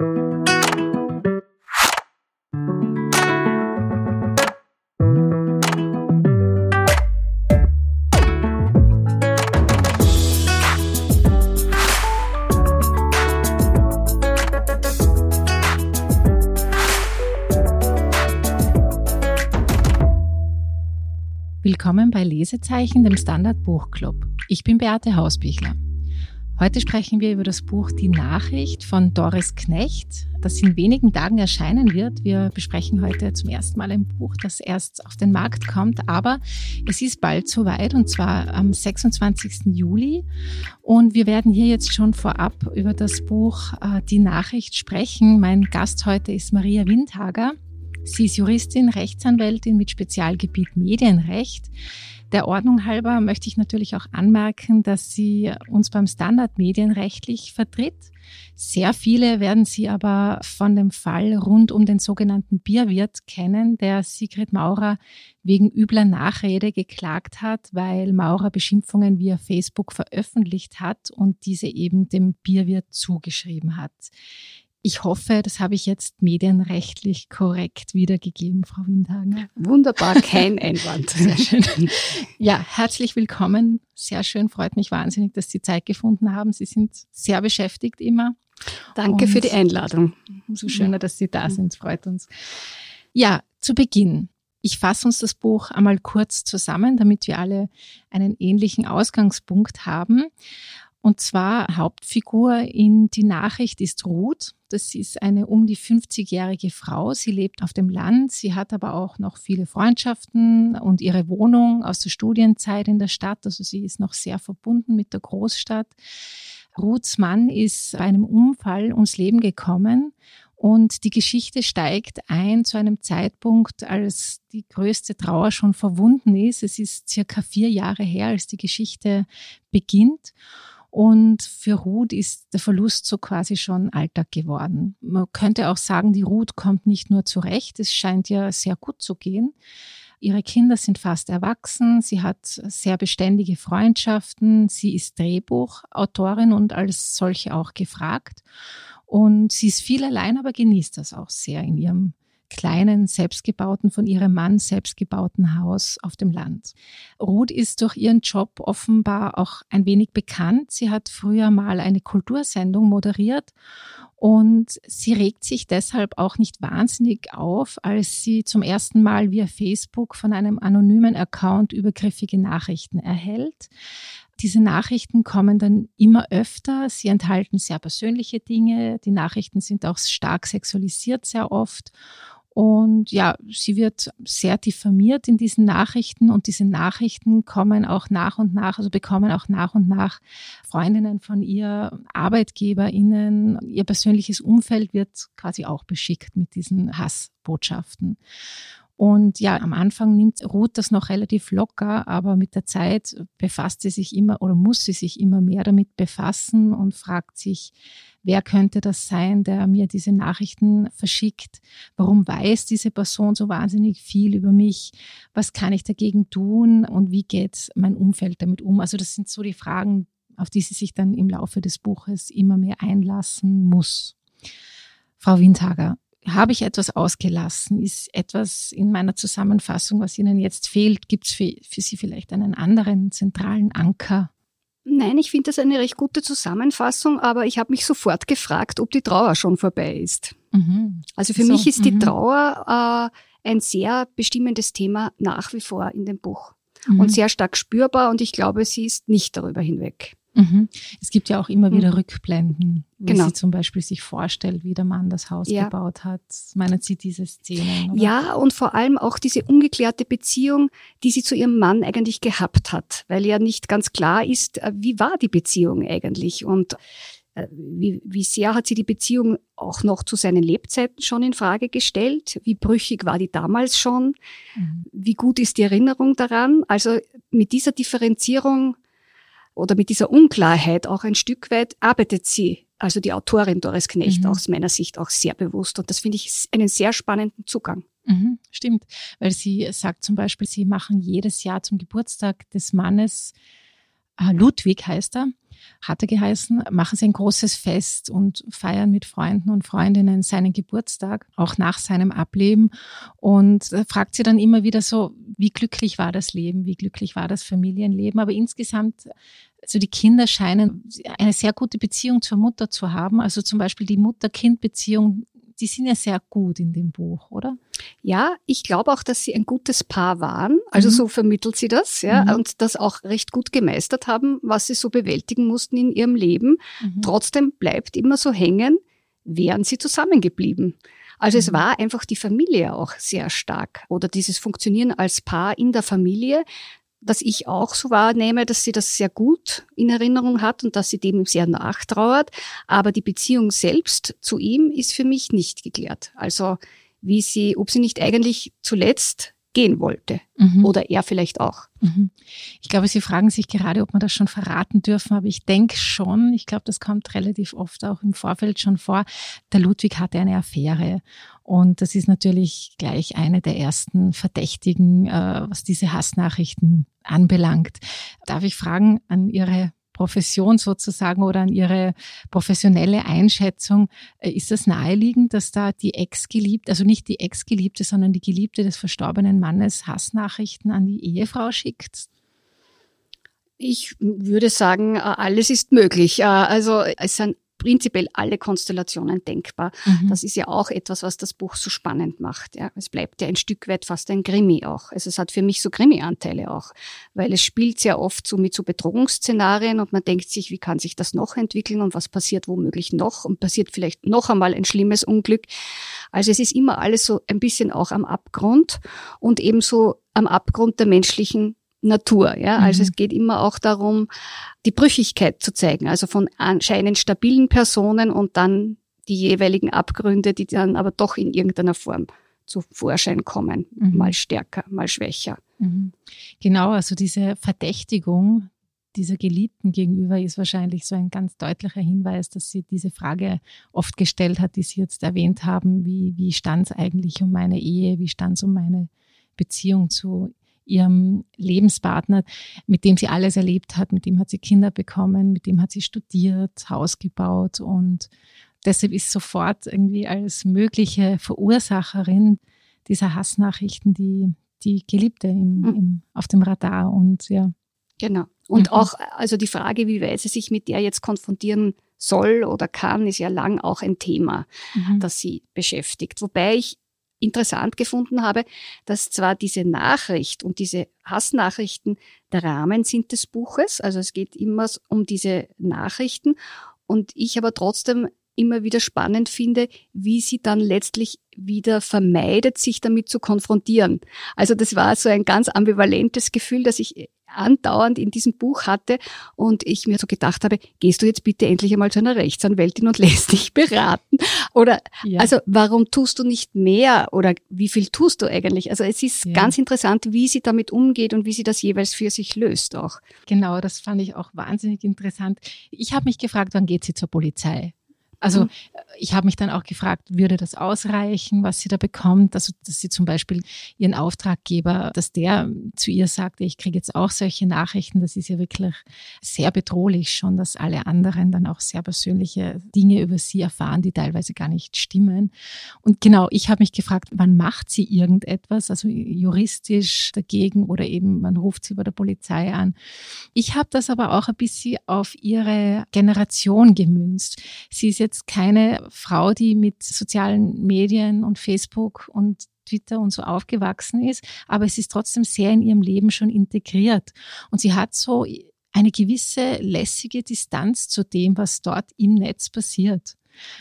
Willkommen bei Lesezeichen, dem Standard Buchclub. Ich bin Beate Hausbichler. Heute sprechen wir über das Buch Die Nachricht von Doris Knecht, das in wenigen Tagen erscheinen wird. Wir besprechen heute zum ersten Mal ein Buch, das erst auf den Markt kommt, aber es ist bald soweit und zwar am 26. Juli. Und wir werden hier jetzt schon vorab über das Buch äh, Die Nachricht sprechen. Mein Gast heute ist Maria Windhager. Sie ist Juristin, Rechtsanwältin mit Spezialgebiet Medienrecht. Der Ordnung halber möchte ich natürlich auch anmerken, dass sie uns beim Standard medienrechtlich vertritt. Sehr viele werden Sie aber von dem Fall rund um den sogenannten Bierwirt kennen, der Sigrid Maurer wegen übler Nachrede geklagt hat, weil Maurer Beschimpfungen via Facebook veröffentlicht hat und diese eben dem Bierwirt zugeschrieben hat. Ich hoffe, das habe ich jetzt medienrechtlich korrekt wiedergegeben, Frau Windhagen. Wunderbar, kein Einwand. Sehr schön. Ja, herzlich willkommen. Sehr schön, freut mich wahnsinnig, dass Sie Zeit gefunden haben. Sie sind sehr beschäftigt immer. Danke Und für die Einladung. Umso schöner, dass Sie da sind, freut uns. Ja, zu Beginn. Ich fasse uns das Buch einmal kurz zusammen, damit wir alle einen ähnlichen Ausgangspunkt haben. Und zwar Hauptfigur in Die Nachricht ist Ruth. Das ist eine um die 50-jährige Frau. Sie lebt auf dem Land. Sie hat aber auch noch viele Freundschaften und ihre Wohnung aus der Studienzeit in der Stadt. Also sie ist noch sehr verbunden mit der Großstadt. Ruths Mann ist bei einem Unfall ums Leben gekommen und die Geschichte steigt ein zu einem Zeitpunkt, als die größte Trauer schon verwunden ist. Es ist circa vier Jahre her, als die Geschichte beginnt. Und für Ruth ist der Verlust so quasi schon Alltag geworden. Man könnte auch sagen, die Ruth kommt nicht nur zurecht, es scheint ja sehr gut zu gehen. Ihre Kinder sind fast erwachsen, sie hat sehr beständige Freundschaften, sie ist Drehbuchautorin und als solche auch gefragt. Und sie ist viel allein, aber genießt das auch sehr in ihrem kleinen, selbstgebauten, von ihrem Mann selbstgebauten Haus auf dem Land. Ruth ist durch ihren Job offenbar auch ein wenig bekannt. Sie hat früher mal eine Kultursendung moderiert und sie regt sich deshalb auch nicht wahnsinnig auf, als sie zum ersten Mal via Facebook von einem anonymen Account übergriffige Nachrichten erhält. Diese Nachrichten kommen dann immer öfter. Sie enthalten sehr persönliche Dinge. Die Nachrichten sind auch stark sexualisiert sehr oft. Und ja, sie wird sehr diffamiert in diesen Nachrichten und diese Nachrichten kommen auch nach und nach, also bekommen auch nach und nach Freundinnen von ihr, ArbeitgeberInnen, ihr persönliches Umfeld wird quasi auch beschickt mit diesen Hassbotschaften. Und ja, am Anfang nimmt Ruth das noch relativ locker, aber mit der Zeit befasst sie sich immer oder muss sie sich immer mehr damit befassen und fragt sich, wer könnte das sein, der mir diese Nachrichten verschickt? Warum weiß diese Person so wahnsinnig viel über mich? Was kann ich dagegen tun? Und wie geht mein Umfeld damit um? Also das sind so die Fragen, auf die sie sich dann im Laufe des Buches immer mehr einlassen muss. Frau Windhager, habe ich etwas ausgelassen? Ist etwas in meiner Zusammenfassung, was Ihnen jetzt fehlt? Gibt es für, für Sie vielleicht einen anderen zentralen Anker? Nein, ich finde das eine recht gute Zusammenfassung, aber ich habe mich sofort gefragt, ob die Trauer schon vorbei ist. Mhm. Also für so, mich ist die mhm. Trauer äh, ein sehr bestimmendes Thema nach wie vor in dem Buch mhm. und sehr stark spürbar und ich glaube, sie ist nicht darüber hinweg. Mhm. Es gibt ja auch immer wieder mhm. Rückblenden, wie genau. sie zum Beispiel sich vorstellt, wie der Mann das Haus ja. gebaut hat. Meinen Sie diese Szene? Oder? Ja, und vor allem auch diese ungeklärte Beziehung, die sie zu ihrem Mann eigentlich gehabt hat, weil ja nicht ganz klar ist, äh, wie war die Beziehung eigentlich und äh, wie, wie sehr hat sie die Beziehung auch noch zu seinen Lebzeiten schon in Frage gestellt? Wie brüchig war die damals schon? Mhm. Wie gut ist die Erinnerung daran? Also mit dieser Differenzierung oder mit dieser Unklarheit auch ein Stück weit arbeitet sie, also die Autorin Doris Knecht mhm. aus meiner Sicht auch sehr bewusst. Und das finde ich einen sehr spannenden Zugang. Mhm, stimmt, weil sie sagt zum Beispiel, sie machen jedes Jahr zum Geburtstag des Mannes, äh, Ludwig heißt er, hatte geheißen, machen Sie ein großes Fest und feiern mit Freunden und Freundinnen seinen Geburtstag, auch nach seinem Ableben. Und fragt sie dann immer wieder so, wie glücklich war das Leben, wie glücklich war das Familienleben. Aber insgesamt also die Kinder scheinen eine sehr gute Beziehung zur Mutter zu haben. Also zum Beispiel die Mutter-Kind-Beziehung die sind ja sehr gut in dem Buch, oder? Ja, ich glaube auch, dass sie ein gutes Paar waren. Also mhm. so vermittelt sie das, ja, mhm. und das auch recht gut gemeistert haben, was sie so bewältigen mussten in ihrem Leben. Mhm. Trotzdem bleibt immer so hängen, wären sie zusammengeblieben. Also es mhm. war einfach die Familie auch sehr stark oder dieses Funktionieren als Paar in der Familie, dass ich auch so wahrnehme, dass sie das sehr gut in Erinnerung hat und dass sie dem sehr nachtrauert. Aber die Beziehung selbst zu ihm ist für mich nicht geklärt. Also wie sie, ob sie nicht eigentlich zuletzt gehen wollte. Mhm. Oder er vielleicht auch. Mhm. Ich glaube, Sie fragen sich gerade, ob wir das schon verraten dürfen, aber ich denke schon, ich glaube, das kommt relativ oft auch im Vorfeld schon vor. Der Ludwig hatte eine Affäre und das ist natürlich gleich eine der ersten Verdächtigen, äh, was diese Hassnachrichten anbelangt. Darf ich fragen an Ihre Profession sozusagen oder an Ihre professionelle Einschätzung, äh, ist das naheliegend, dass da die Ex-Geliebte, also nicht die Ex-Geliebte, sondern die Geliebte des verstorbenen Mannes Hassnachrichten an die Ehefrau schickt? Ich würde sagen, äh, alles ist möglich. Äh, also es sind prinzipiell alle Konstellationen denkbar. Mhm. Das ist ja auch etwas, was das Buch so spannend macht. Ja. Es bleibt ja ein Stück weit fast ein Krimi auch. Also es hat für mich so Krimi-Anteile auch, weil es spielt sehr oft so mit so Bedrohungsszenarien und man denkt sich, wie kann sich das noch entwickeln und was passiert womöglich noch und passiert vielleicht noch einmal ein schlimmes Unglück. Also es ist immer alles so ein bisschen auch am Abgrund und ebenso am Abgrund der menschlichen Natur. Ja? Also mhm. es geht immer auch darum, die Brüchigkeit zu zeigen, also von anscheinend stabilen Personen und dann die jeweiligen Abgründe, die dann aber doch in irgendeiner Form zu Vorschein kommen, mhm. mal stärker, mal schwächer. Mhm. Genau, also diese Verdächtigung dieser Geliebten gegenüber ist wahrscheinlich so ein ganz deutlicher Hinweis, dass sie diese Frage oft gestellt hat, die Sie jetzt erwähnt haben, wie, wie stand es eigentlich um meine Ehe, wie stand es um meine Beziehung zu ihrem Lebenspartner, mit dem sie alles erlebt hat, mit dem hat sie Kinder bekommen, mit dem hat sie studiert, Haus gebaut und deshalb ist sofort irgendwie als mögliche Verursacherin dieser Hassnachrichten die, die Geliebte im, mhm. im, auf dem Radar und ja. Genau. Und mhm. auch, also die Frage, wie weit sie sich mit der jetzt konfrontieren soll oder kann, ist ja lang auch ein Thema, mhm. das sie beschäftigt. Wobei ich interessant gefunden habe, dass zwar diese Nachricht und diese Hassnachrichten der Rahmen sind des Buches, also es geht immer um diese Nachrichten und ich aber trotzdem immer wieder spannend finde, wie sie dann letztlich wieder vermeidet, sich damit zu konfrontieren. Also das war so ein ganz ambivalentes Gefühl, dass ich andauernd in diesem Buch hatte und ich mir so gedacht habe, gehst du jetzt bitte endlich einmal zu einer Rechtsanwältin und lässt dich beraten? Oder ja. also warum tust du nicht mehr oder wie viel tust du eigentlich? Also es ist ja. ganz interessant, wie sie damit umgeht und wie sie das jeweils für sich löst auch. Genau, das fand ich auch wahnsinnig interessant. Ich habe mich gefragt, wann geht sie zur Polizei? Also mhm. ich habe mich dann auch gefragt, würde das ausreichen, was sie da bekommt? Also dass sie zum Beispiel ihren Auftraggeber, dass der zu ihr sagt, ich kriege jetzt auch solche Nachrichten, das ist ja wirklich sehr bedrohlich schon, dass alle anderen dann auch sehr persönliche Dinge über sie erfahren, die teilweise gar nicht stimmen. Und genau, ich habe mich gefragt, wann macht sie irgendetwas, also juristisch dagegen oder eben man ruft sie bei der Polizei an. Ich habe das aber auch ein bisschen auf ihre Generation gemünzt. Sie ist jetzt keine Frau, die mit sozialen Medien und Facebook und Twitter und so aufgewachsen ist, aber es ist trotzdem sehr in ihrem Leben schon integriert. Und sie hat so eine gewisse lässige Distanz zu dem, was dort im Netz passiert.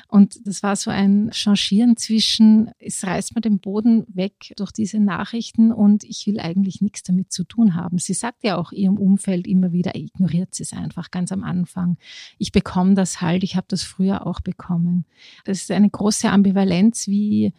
Und das war so ein Changieren zwischen, es reißt mir den Boden weg durch diese Nachrichten und ich will eigentlich nichts damit zu tun haben. Sie sagt ja auch ihrem Umfeld immer wieder, ignoriert sie es einfach ganz am Anfang. Ich bekomme das halt, ich habe das früher auch bekommen. Das ist eine große Ambivalenz, wie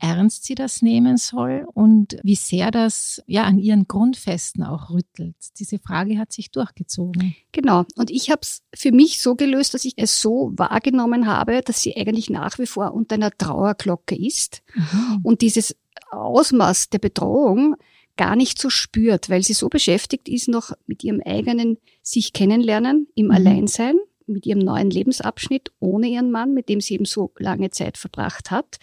ernst sie das nehmen soll und wie sehr das ja an ihren Grundfesten auch rüttelt. Diese Frage hat sich durchgezogen. Genau. Und ich habe es für mich so gelöst, dass ich es so wahrgenommen habe, dass sie eigentlich nach wie vor unter einer Trauerglocke ist. Mhm. Und dieses Ausmaß der Bedrohung gar nicht so spürt, weil sie so beschäftigt ist noch mit ihrem eigenen sich kennenlernen, im mhm. Alleinsein, mit ihrem neuen Lebensabschnitt ohne ihren Mann, mit dem sie eben so lange Zeit verbracht hat.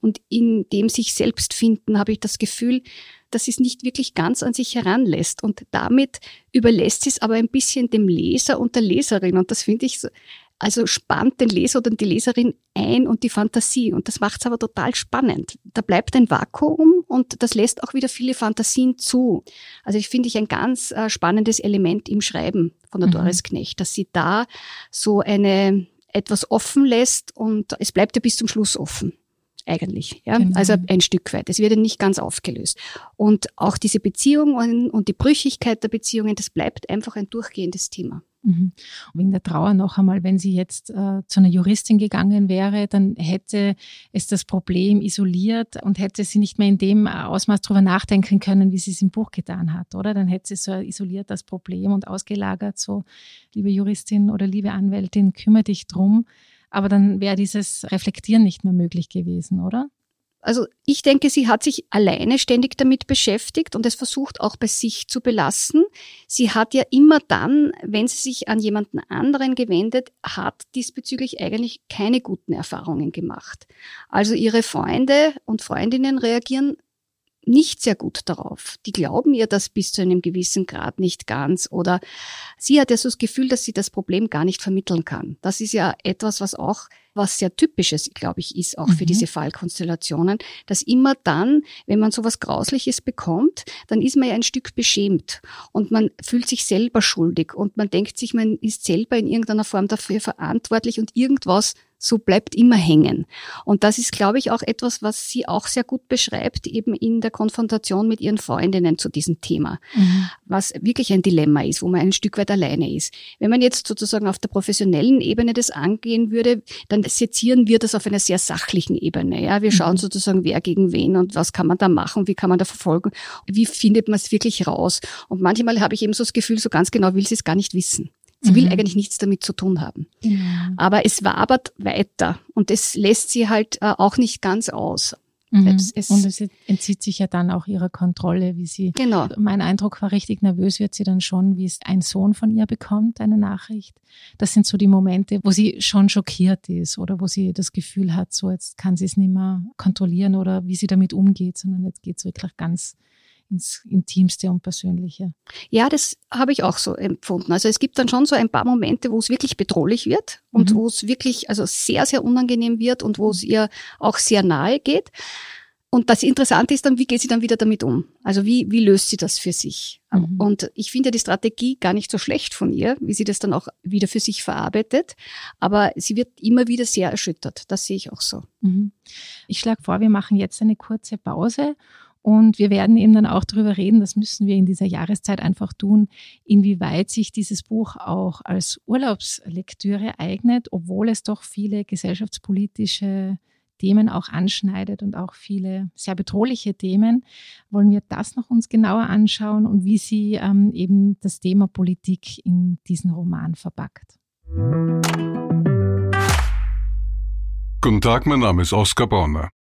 Und in dem sich selbst finden, habe ich das Gefühl, dass sie es nicht wirklich ganz an sich heranlässt. Und damit überlässt sie es aber ein bisschen dem Leser und der Leserin. Und das finde ich so, also spannt den Leser oder die Leserin ein und die Fantasie. Und das macht es aber total spannend. Da bleibt ein Vakuum und das lässt auch wieder viele Fantasien zu. Also ich finde ich ein ganz äh, spannendes Element im Schreiben von der mhm. Doris Knecht, dass sie da so eine etwas offen lässt und es bleibt ja bis zum Schluss offen eigentlich. Ja? Genau. Also ein Stück weit. Es wird ja nicht ganz aufgelöst. Und auch diese Beziehungen und die Brüchigkeit der Beziehungen, das bleibt einfach ein durchgehendes Thema. Mhm. Wegen der Trauer noch einmal, wenn sie jetzt äh, zu einer Juristin gegangen wäre, dann hätte es das Problem isoliert und hätte sie nicht mehr in dem Ausmaß drüber nachdenken können, wie sie es im Buch getan hat, oder? Dann hätte sie so isoliert das Problem und ausgelagert, so, liebe Juristin oder liebe Anwältin, kümmere dich drum. Aber dann wäre dieses Reflektieren nicht mehr möglich gewesen, oder? Also ich denke, sie hat sich alleine ständig damit beschäftigt und es versucht auch bei sich zu belassen. Sie hat ja immer dann, wenn sie sich an jemanden anderen gewendet hat, diesbezüglich eigentlich keine guten Erfahrungen gemacht. Also ihre Freunde und Freundinnen reagieren nicht sehr gut darauf. Die glauben ihr das bis zu einem gewissen Grad nicht ganz oder sie hat ja so das Gefühl, dass sie das Problem gar nicht vermitteln kann. Das ist ja etwas, was auch was sehr typisches, glaube ich, ist auch mhm. für diese Fallkonstellationen, dass immer dann, wenn man sowas Grausliches bekommt, dann ist man ja ein Stück beschämt und man fühlt sich selber schuldig und man denkt sich, man ist selber in irgendeiner Form dafür verantwortlich und irgendwas so bleibt immer hängen. Und das ist, glaube ich, auch etwas, was sie auch sehr gut beschreibt, eben in der Konfrontation mit ihren Freundinnen zu diesem Thema, mhm. was wirklich ein Dilemma ist, wo man ein Stück weit alleine ist. Wenn man jetzt sozusagen auf der professionellen Ebene das angehen würde, dann sezieren wir das auf einer sehr sachlichen Ebene. Ja, wir schauen mhm. sozusagen, wer gegen wen und was kann man da machen, wie kann man da verfolgen, wie findet man es wirklich raus. Und manchmal habe ich eben so das Gefühl, so ganz genau will sie es gar nicht wissen. Sie mhm. will eigentlich nichts damit zu tun haben. Genau. Aber es wabert weiter und es lässt sie halt äh, auch nicht ganz aus. Mhm. Es und es entzieht sich ja dann auch ihrer Kontrolle, wie sie. Genau. Mein Eindruck war richtig nervös wird sie dann schon, wie es ein Sohn von ihr bekommt, eine Nachricht. Das sind so die Momente, wo sie schon schockiert ist oder wo sie das Gefühl hat, so jetzt kann sie es nicht mehr kontrollieren oder wie sie damit umgeht, sondern jetzt geht es wirklich ganz ins Intimste und Persönliche. Ja, das habe ich auch so empfunden. Also es gibt dann schon so ein paar Momente, wo es wirklich bedrohlich wird und mhm. wo es wirklich also sehr, sehr unangenehm wird und wo es ihr auch sehr nahe geht. Und das Interessante ist dann, wie geht sie dann wieder damit um? Also wie, wie löst sie das für sich? Mhm. Und ich finde die Strategie gar nicht so schlecht von ihr, wie sie das dann auch wieder für sich verarbeitet. Aber sie wird immer wieder sehr erschüttert. Das sehe ich auch so. Mhm. Ich schlage vor, wir machen jetzt eine kurze Pause und wir werden eben dann auch darüber reden, das müssen wir in dieser Jahreszeit einfach tun, inwieweit sich dieses Buch auch als Urlaubslektüre eignet, obwohl es doch viele gesellschaftspolitische Themen auch anschneidet und auch viele sehr bedrohliche Themen, wollen wir das noch uns genauer anschauen und wie sie ähm, eben das Thema Politik in diesen Roman verpackt. Guten Tag, mein Name ist Oskar Bonner.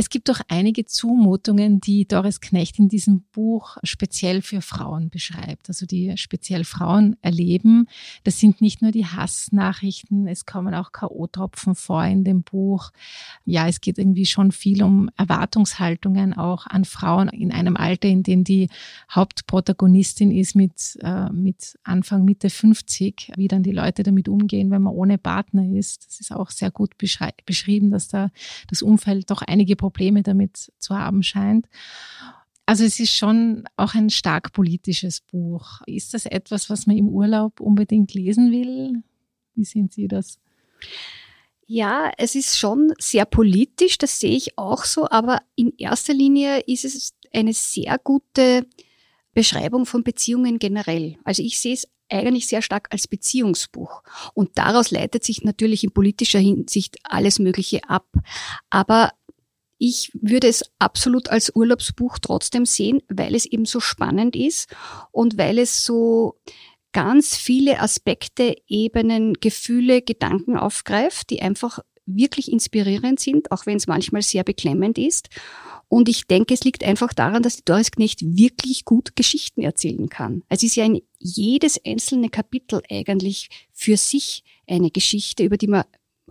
Es gibt doch einige Zumutungen, die Doris Knecht in diesem Buch speziell für Frauen beschreibt, also die speziell Frauen erleben. Das sind nicht nur die Hassnachrichten, es kommen auch K.O.-Tropfen vor in dem Buch. Ja, es geht irgendwie schon viel um Erwartungshaltungen auch an Frauen in einem Alter, in dem die Hauptprotagonistin ist mit, äh, mit Anfang, Mitte 50, wie dann die Leute damit umgehen, wenn man ohne Partner ist. Das ist auch sehr gut beschrieben, dass da das Umfeld doch einige Probleme damit zu haben scheint. Also es ist schon auch ein stark politisches Buch. Ist das etwas, was man im Urlaub unbedingt lesen will? Wie sehen Sie das? Ja, es ist schon sehr politisch, das sehe ich auch so, aber in erster Linie ist es eine sehr gute Beschreibung von Beziehungen generell. Also ich sehe es eigentlich sehr stark als Beziehungsbuch. Und daraus leitet sich natürlich in politischer Hinsicht alles Mögliche ab. Aber ich würde es absolut als Urlaubsbuch trotzdem sehen, weil es eben so spannend ist und weil es so ganz viele Aspekte, Ebenen, Gefühle, Gedanken aufgreift, die einfach wirklich inspirierend sind, auch wenn es manchmal sehr beklemmend ist. Und ich denke, es liegt einfach daran, dass die Doris Knecht wirklich gut Geschichten erzählen kann. Es ist ja in jedes einzelne Kapitel eigentlich für sich eine Geschichte, über die man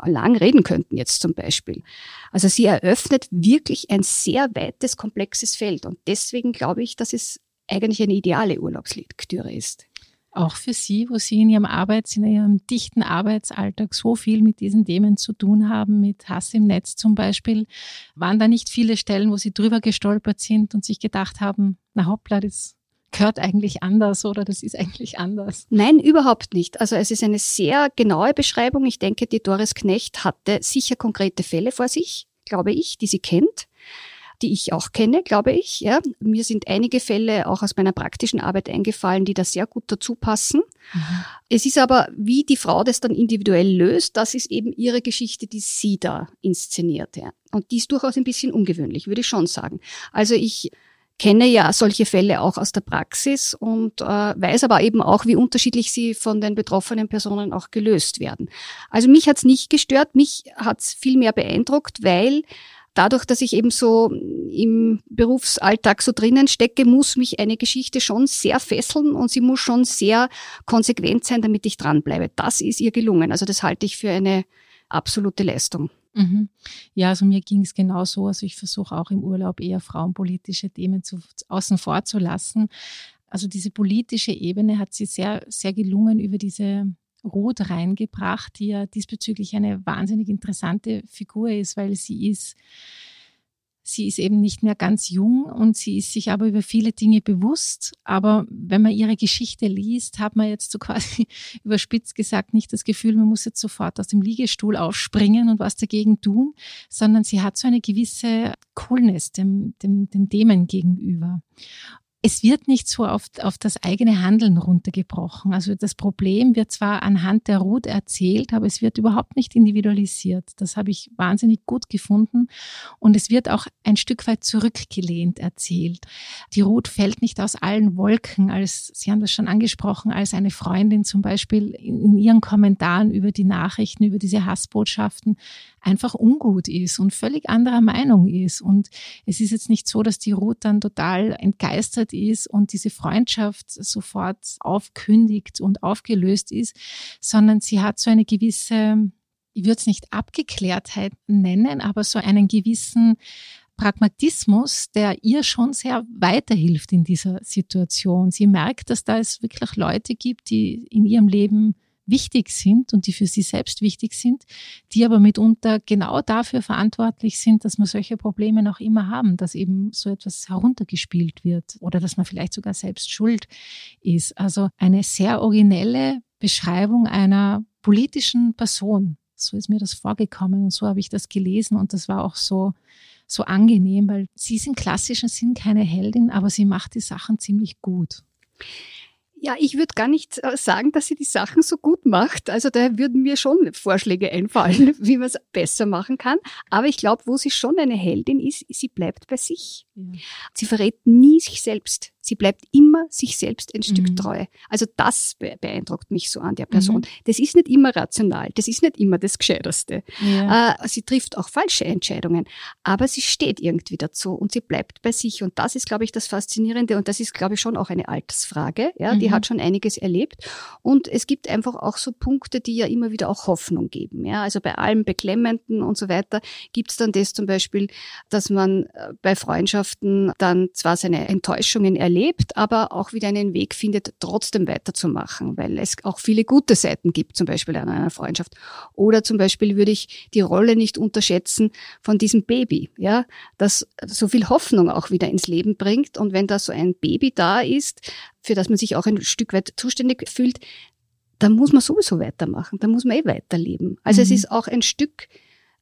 lang reden könnten jetzt zum Beispiel. Also sie eröffnet wirklich ein sehr weites, komplexes Feld und deswegen glaube ich, dass es eigentlich eine ideale Urlaubslektüre ist. Auch für Sie, wo Sie in Ihrem Arbeits, in Ihrem dichten Arbeitsalltag so viel mit diesen Themen zu tun haben, mit Hass im Netz zum Beispiel, waren da nicht viele Stellen, wo Sie drüber gestolpert sind und sich gedacht haben, na hoppla, das gehört eigentlich anders oder das ist eigentlich anders? Nein, überhaupt nicht. Also es ist eine sehr genaue Beschreibung. Ich denke, die Doris Knecht hatte sicher konkrete Fälle vor sich, glaube ich, die sie kennt die ich auch kenne, glaube ich. Ja. Mir sind einige Fälle auch aus meiner praktischen Arbeit eingefallen, die da sehr gut dazu passen. Mhm. Es ist aber, wie die Frau das dann individuell löst, das ist eben ihre Geschichte, die sie da inszeniert. Ja. Und die ist durchaus ein bisschen ungewöhnlich, würde ich schon sagen. Also ich kenne ja solche Fälle auch aus der Praxis und äh, weiß aber eben auch, wie unterschiedlich sie von den betroffenen Personen auch gelöst werden. Also mich hat's nicht gestört, mich hat's viel mehr beeindruckt, weil dadurch, dass ich eben so im Berufsalltag so drinnen stecke, muss mich eine Geschichte schon sehr fesseln und sie muss schon sehr konsequent sein, damit ich dranbleibe. Das ist ihr gelungen. Also das halte ich für eine absolute Leistung. Mhm. Ja, also mir ging es genauso. Also ich versuche auch im Urlaub eher frauenpolitische Themen zu, außen vor zu lassen. Also diese politische Ebene hat sie sehr, sehr gelungen über diese Ruth reingebracht, die ja diesbezüglich eine wahnsinnig interessante Figur ist, weil sie ist Sie ist eben nicht mehr ganz jung und sie ist sich aber über viele Dinge bewusst. Aber wenn man ihre Geschichte liest, hat man jetzt so quasi überspitzt gesagt nicht das Gefühl, man muss jetzt sofort aus dem Liegestuhl aufspringen und was dagegen tun, sondern sie hat so eine gewisse Coolness dem, dem, den Themen gegenüber es wird nicht so auf, auf das eigene Handeln runtergebrochen. Also das Problem wird zwar anhand der Ruth erzählt, aber es wird überhaupt nicht individualisiert. Das habe ich wahnsinnig gut gefunden. Und es wird auch ein Stück weit zurückgelehnt erzählt. Die Ruth fällt nicht aus allen Wolken, als, Sie haben das schon angesprochen, als eine Freundin zum Beispiel in ihren Kommentaren über die Nachrichten, über diese Hassbotschaften einfach ungut ist und völlig anderer Meinung ist. Und es ist jetzt nicht so, dass die Ruth dann total entgeistert ist und diese Freundschaft sofort aufkündigt und aufgelöst ist, sondern sie hat so eine gewisse, ich würde es nicht Abgeklärtheit nennen, aber so einen gewissen Pragmatismus, der ihr schon sehr weiterhilft in dieser Situation. Sie merkt, dass da es wirklich Leute gibt, die in ihrem Leben wichtig sind und die für sie selbst wichtig sind, die aber mitunter genau dafür verantwortlich sind, dass man solche Probleme noch immer haben, dass eben so etwas heruntergespielt wird oder dass man vielleicht sogar selbst schuld ist. Also eine sehr originelle Beschreibung einer politischen Person. So ist mir das vorgekommen und so habe ich das gelesen und das war auch so so angenehm, weil sie ist im klassischen Sinn keine Heldin, aber sie macht die Sachen ziemlich gut. Ja, ich würde gar nicht äh, sagen, dass sie die Sachen so gut macht. Also da würden mir schon Vorschläge einfallen, wie man es besser machen kann. Aber ich glaube, wo sie schon eine Heldin ist, sie bleibt bei sich. Ja. Sie verrät nie sich selbst. Sie bleibt immer sich selbst ein Stück mhm. treu. Also das beeindruckt mich so an der Person. Mhm. Das ist nicht immer rational, das ist nicht immer das Gescheiterste. Ja. Äh, sie trifft auch falsche Entscheidungen, aber sie steht irgendwie dazu und sie bleibt bei sich. Und das ist, glaube ich, das Faszinierende und das ist, glaube ich, schon auch eine Altersfrage. Ja, mhm. Die hat schon einiges erlebt und es gibt einfach auch so Punkte, die ja immer wieder auch Hoffnung geben. Ja, also bei allem Beklemmenden und so weiter gibt es dann das zum Beispiel, dass man äh, bei Freundschaften dann zwar seine Enttäuschungen erlebt, aber auch wieder einen Weg findet, trotzdem weiterzumachen, weil es auch viele gute Seiten gibt, zum Beispiel an einer Freundschaft. Oder zum Beispiel würde ich die Rolle nicht unterschätzen von diesem Baby, ja, das so viel Hoffnung auch wieder ins Leben bringt. Und wenn da so ein Baby da ist, für das man sich auch ein Stück weit zuständig fühlt, dann muss man sowieso weitermachen, dann muss man eh weiterleben. Also mhm. es ist auch ein Stück,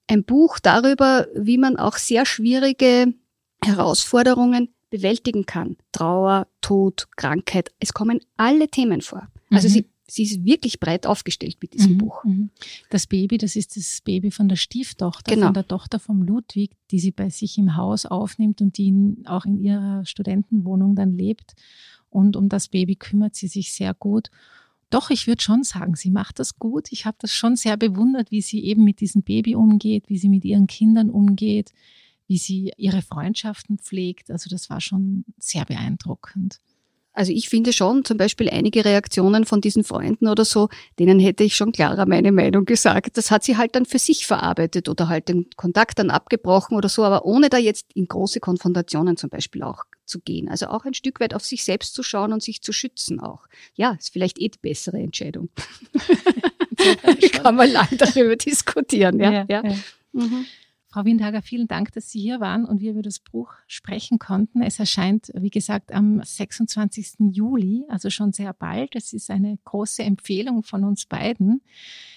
ein Buch darüber, wie man auch sehr schwierige Herausforderungen bewältigen kann. Trauer, Tod, Krankheit. Es kommen alle Themen vor. Also mhm. sie, sie ist wirklich breit aufgestellt mit diesem mhm. Buch. Mhm. Das Baby, das ist das Baby von der Stieftochter, Genau. von der Tochter vom Ludwig, die sie bei sich im Haus aufnimmt und die in, auch in ihrer Studentenwohnung dann lebt. Und um das Baby kümmert sie sich sehr gut. Doch, ich würde schon sagen, sie macht das gut. Ich habe das schon sehr bewundert, wie sie eben mit diesem Baby umgeht, wie sie mit ihren Kindern umgeht, wie sie ihre Freundschaften pflegt. Also das war schon sehr beeindruckend. Also ich finde schon, zum Beispiel einige Reaktionen von diesen Freunden oder so, denen hätte ich schon klarer meine Meinung gesagt. Das hat sie halt dann für sich verarbeitet oder halt den Kontakt dann abgebrochen oder so, aber ohne da jetzt in große Konfrontationen zum Beispiel auch zu gehen. Also auch ein Stück weit auf sich selbst zu schauen und sich zu schützen auch. Ja, ist vielleicht eh die bessere Entscheidung. Kann man lang darüber diskutieren, ja. ja. ja. Mhm. Frau Windhager, vielen Dank, dass Sie hier waren und wir über das Buch sprechen konnten. Es erscheint, wie gesagt, am 26. Juli, also schon sehr bald. Es ist eine große Empfehlung von uns beiden.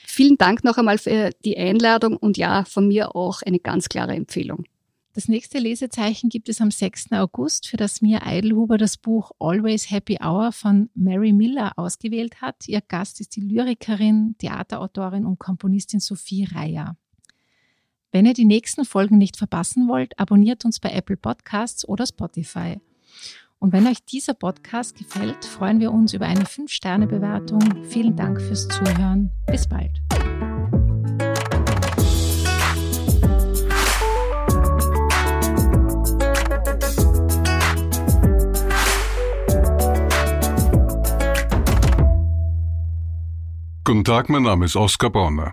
Vielen Dank noch einmal für die Einladung und ja, von mir auch eine ganz klare Empfehlung. Das nächste Lesezeichen gibt es am 6. August, für das Mia Eidelhuber das Buch Always Happy Hour von Mary Miller ausgewählt hat. Ihr Gast ist die Lyrikerin, Theaterautorin und Komponistin Sophie Reier. Wenn ihr die nächsten Folgen nicht verpassen wollt, abonniert uns bei Apple Podcasts oder Spotify. Und wenn euch dieser Podcast gefällt, freuen wir uns über eine 5-Sterne-Bewertung. Vielen Dank fürs Zuhören. Bis bald. Guten Tag, mein Name ist Oskar Bonner.